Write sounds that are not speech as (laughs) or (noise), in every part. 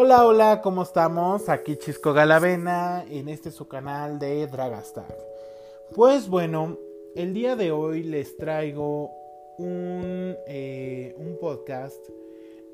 Hola, hola, ¿cómo estamos? Aquí Chisco Galavena en este su canal de Dragastar. Pues bueno, el día de hoy les traigo un, eh, un podcast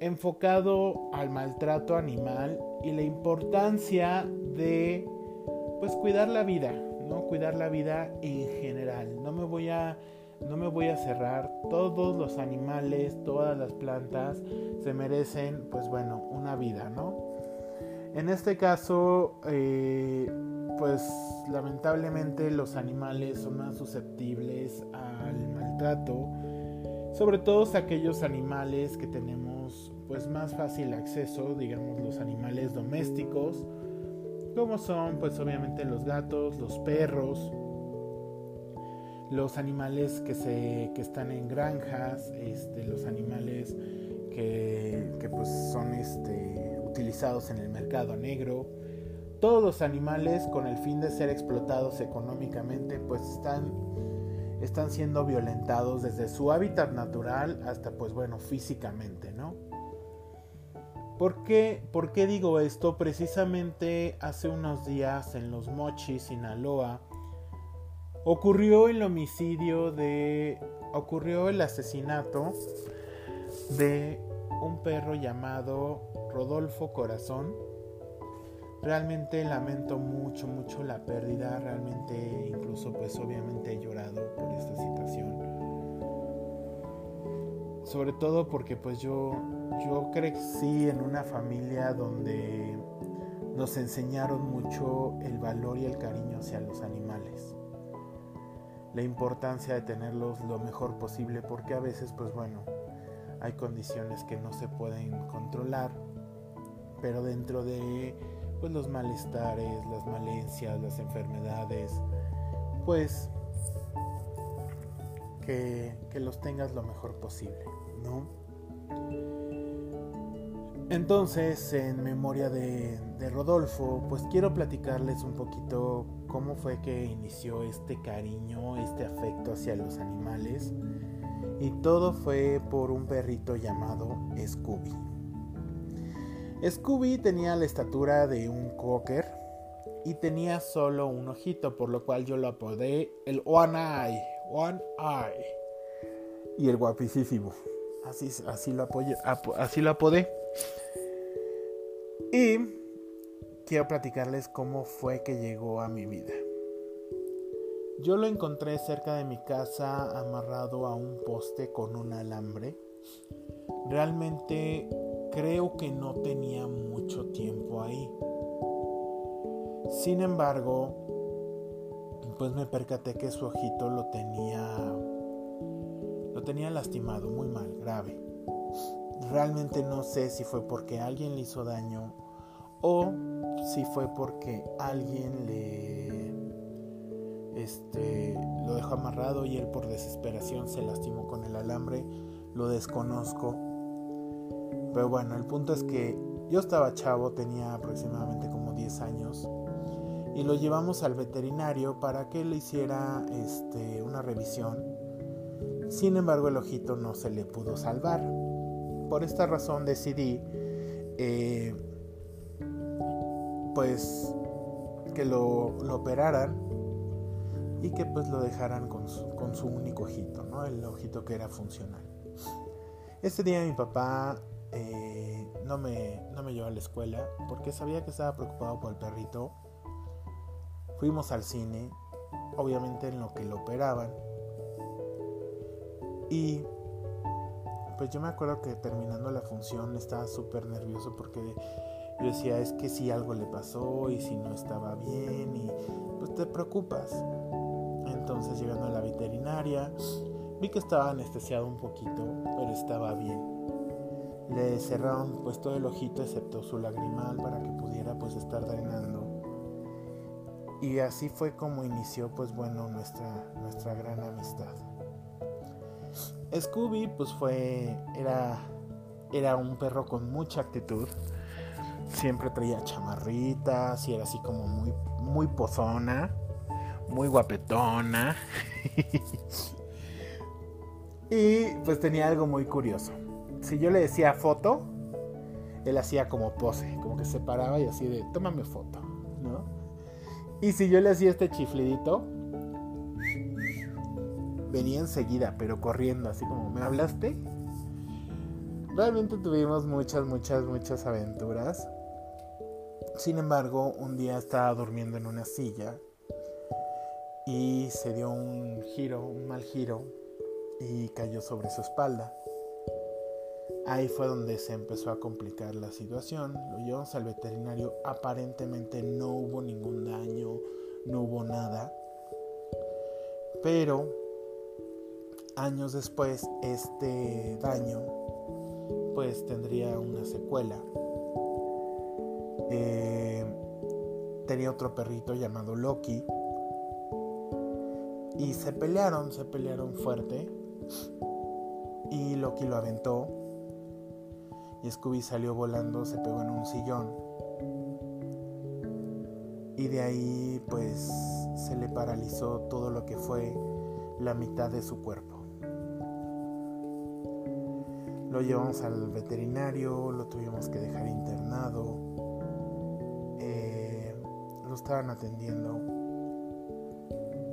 enfocado al maltrato animal y la importancia de pues cuidar la vida, ¿no? Cuidar la vida en general. No me voy a no me voy a cerrar. Todos los animales, todas las plantas se merecen, pues bueno, una vida, ¿no? En este caso, eh, pues lamentablemente los animales son más susceptibles al maltrato, sobre todo aquellos animales que tenemos pues más fácil acceso, digamos los animales domésticos, como son pues obviamente los gatos, los perros, los animales que, se, que están en granjas, este, los animales que, que pues son este, utilizados en el mercado negro. Todos los animales con el fin de ser explotados económicamente pues están, están siendo violentados desde su hábitat natural hasta pues bueno físicamente, ¿no? ¿Por qué, ¿Por qué digo esto? Precisamente hace unos días en Los Mochis, Sinaloa, ocurrió el homicidio de... ocurrió el asesinato de un perro llamado Rodolfo Corazón. Realmente lamento mucho, mucho la pérdida, realmente incluso pues obviamente he llorado por esta situación. Sobre todo porque pues yo, yo crecí en una familia donde nos enseñaron mucho el valor y el cariño hacia los animales la importancia de tenerlos lo mejor posible porque a veces pues bueno hay condiciones que no se pueden controlar pero dentro de pues los malestares las malencias las enfermedades pues que, que los tengas lo mejor posible no entonces en memoria de, Rodolfo pues quiero platicarles un poquito cómo fue que inició este cariño, este afecto hacia los animales. Y todo fue por un perrito llamado Scooby. Scooby tenía la estatura de un cocker y tenía solo un ojito, por lo cual yo lo apodé el One Eye. One Eye. Y el guapísimo. Así, así, lo, apoyé, así lo apodé. Y quiero platicarles cómo fue que llegó a mi vida. Yo lo encontré cerca de mi casa amarrado a un poste con un alambre. Realmente creo que no tenía mucho tiempo ahí. Sin embargo, pues me percaté que su ojito lo tenía lo tenía lastimado, muy mal, grave. Realmente no sé si fue porque alguien le hizo daño o si fue porque alguien le este lo dejó amarrado y él por desesperación se lastimó con el alambre, lo desconozco. Pero bueno, el punto es que yo estaba chavo, tenía aproximadamente como 10 años y lo llevamos al veterinario para que le hiciera este, una revisión. Sin embargo, el ojito no se le pudo salvar. Por esta razón decidí eh, pues que lo, lo, operaran y que pues lo dejaran con su, único ojito, ¿no? El ojito que era funcional. Este día mi papá eh, no, me, no me llevó a la escuela porque sabía que estaba preocupado por el perrito. Fuimos al cine, obviamente en lo que lo operaban. Y pues yo me acuerdo que terminando la función estaba súper nervioso porque yo decía, es que si algo le pasó y si no estaba bien y pues te preocupas. Entonces llegando a la veterinaria, vi que estaba anestesiado un poquito, pero estaba bien. Le cerraron pues todo el ojito excepto su lagrimal para que pudiera pues estar drenando. Y así fue como inició pues bueno nuestra, nuestra gran amistad. Scooby pues fue, era, era un perro con mucha actitud siempre traía chamarritas y era así como muy, muy pozona, muy guapetona. (laughs) y pues tenía algo muy curioso. Si yo le decía foto, él hacía como pose, como que se paraba y así de, tómame foto, ¿no? Y si yo le hacía este chiflidito, venía enseguida, pero corriendo, así como, ¿me hablaste? Realmente tuvimos muchas, muchas, muchas aventuras. Sin embargo, un día estaba durmiendo en una silla y se dio un giro, un mal giro y cayó sobre su espalda. Ahí fue donde se empezó a complicar la situación. Lo llevamos al veterinario. Aparentemente no hubo ningún daño, no hubo nada. Pero años después este daño pues tendría una secuela. Eh, tenía otro perrito llamado Loki y se pelearon, se pelearon fuerte y Loki lo aventó y Scooby salió volando, se pegó en un sillón y de ahí pues se le paralizó todo lo que fue la mitad de su cuerpo. Lo llevamos al veterinario, lo tuvimos que dejar internado, eh, lo estaban atendiendo.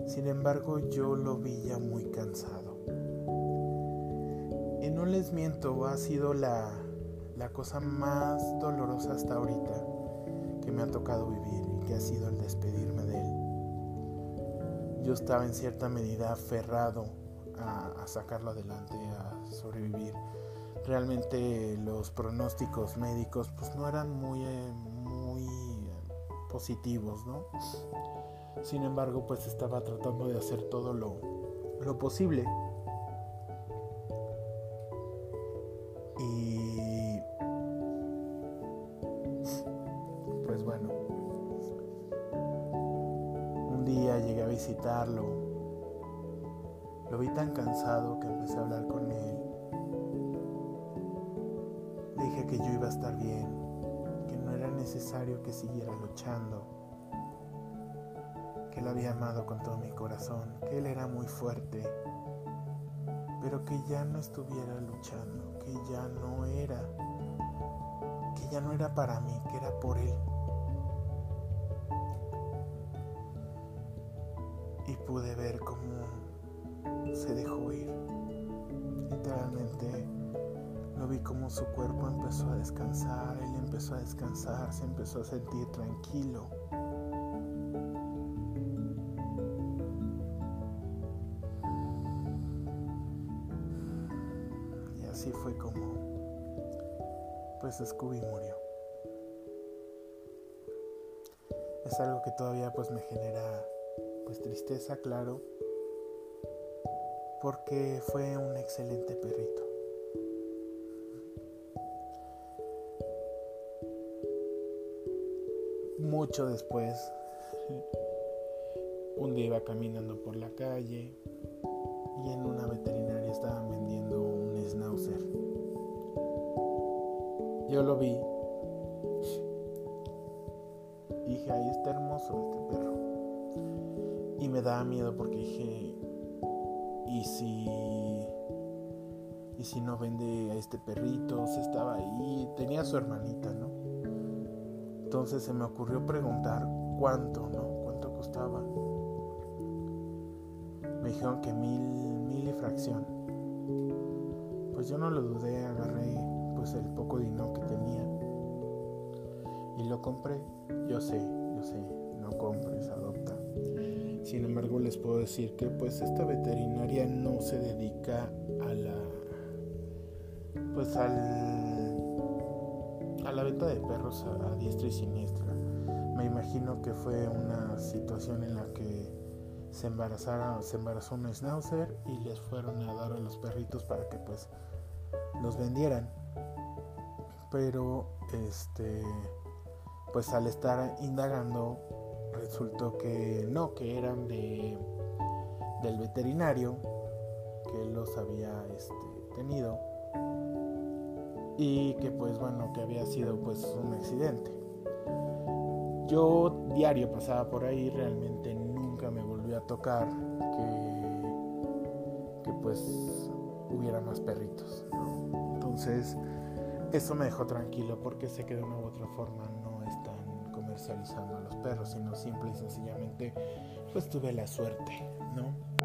Sin embargo, yo lo vi ya muy cansado. Y no les miento, ha sido la, la cosa más dolorosa hasta ahorita que me ha tocado vivir y que ha sido el despedirme de él. Yo estaba en cierta medida aferrado a, a sacarlo adelante, a sobrevivir realmente los pronósticos médicos pues no eran muy, eh, muy positivos, ¿no? Sin embargo, pues estaba tratando de hacer todo lo, lo posible. Y pues bueno, un día llegué a visitarlo. Lo vi tan cansado que empecé a hablar con él estar bien, que no era necesario que siguiera luchando, que lo había amado con todo mi corazón, que él era muy fuerte, pero que ya no estuviera luchando, que ya no era, que ya no era para mí, que era por él. Y pude ver cómo se dejó ir. Literalmente lo vi como su cuerpo empezó a descansar, él empezó a descansar, se empezó a sentir tranquilo. Y así fue como pues Scooby murió. Es algo que todavía pues me genera pues tristeza, claro, porque fue un excelente perrito. Mucho después, un día iba caminando por la calle y en una veterinaria estaban vendiendo un schnauzer. Yo lo vi y dije, ahí está hermoso este perro. Y me daba miedo porque dije, ¿y si y si no vende a este perrito, se estaba ahí, tenía su hermanita, ¿no? Entonces se me ocurrió preguntar cuánto, ¿no? ¿Cuánto costaba? Me dijeron que mil, mil y fracción. Pues yo no lo dudé, agarré pues el poco dinero que tenía y lo compré. Yo sé, yo sé, no compres, adopta. Sin embargo, les puedo decir que pues esta veterinaria no se dedica a la pues al venta de perros a, diestra y siniestra. Me imagino que fue una situación en la que se embarazaron, se embarazó un schnauzer y les fueron a dar a los perritos para que pues los vendieran. Pero este pues al estar indagando resultó que no, que eran de del veterinario que los había este, tenido y que pues bueno, que había sido pues un accidente. Yo diario pasaba por ahí, realmente nunca me volvió a tocar que, que pues hubiera más perritos. Entonces, eso me dejó tranquilo porque sé que de una u otra forma no están comercializando a los perros, sino simple y sencillamente pues tuve la suerte, ¿no?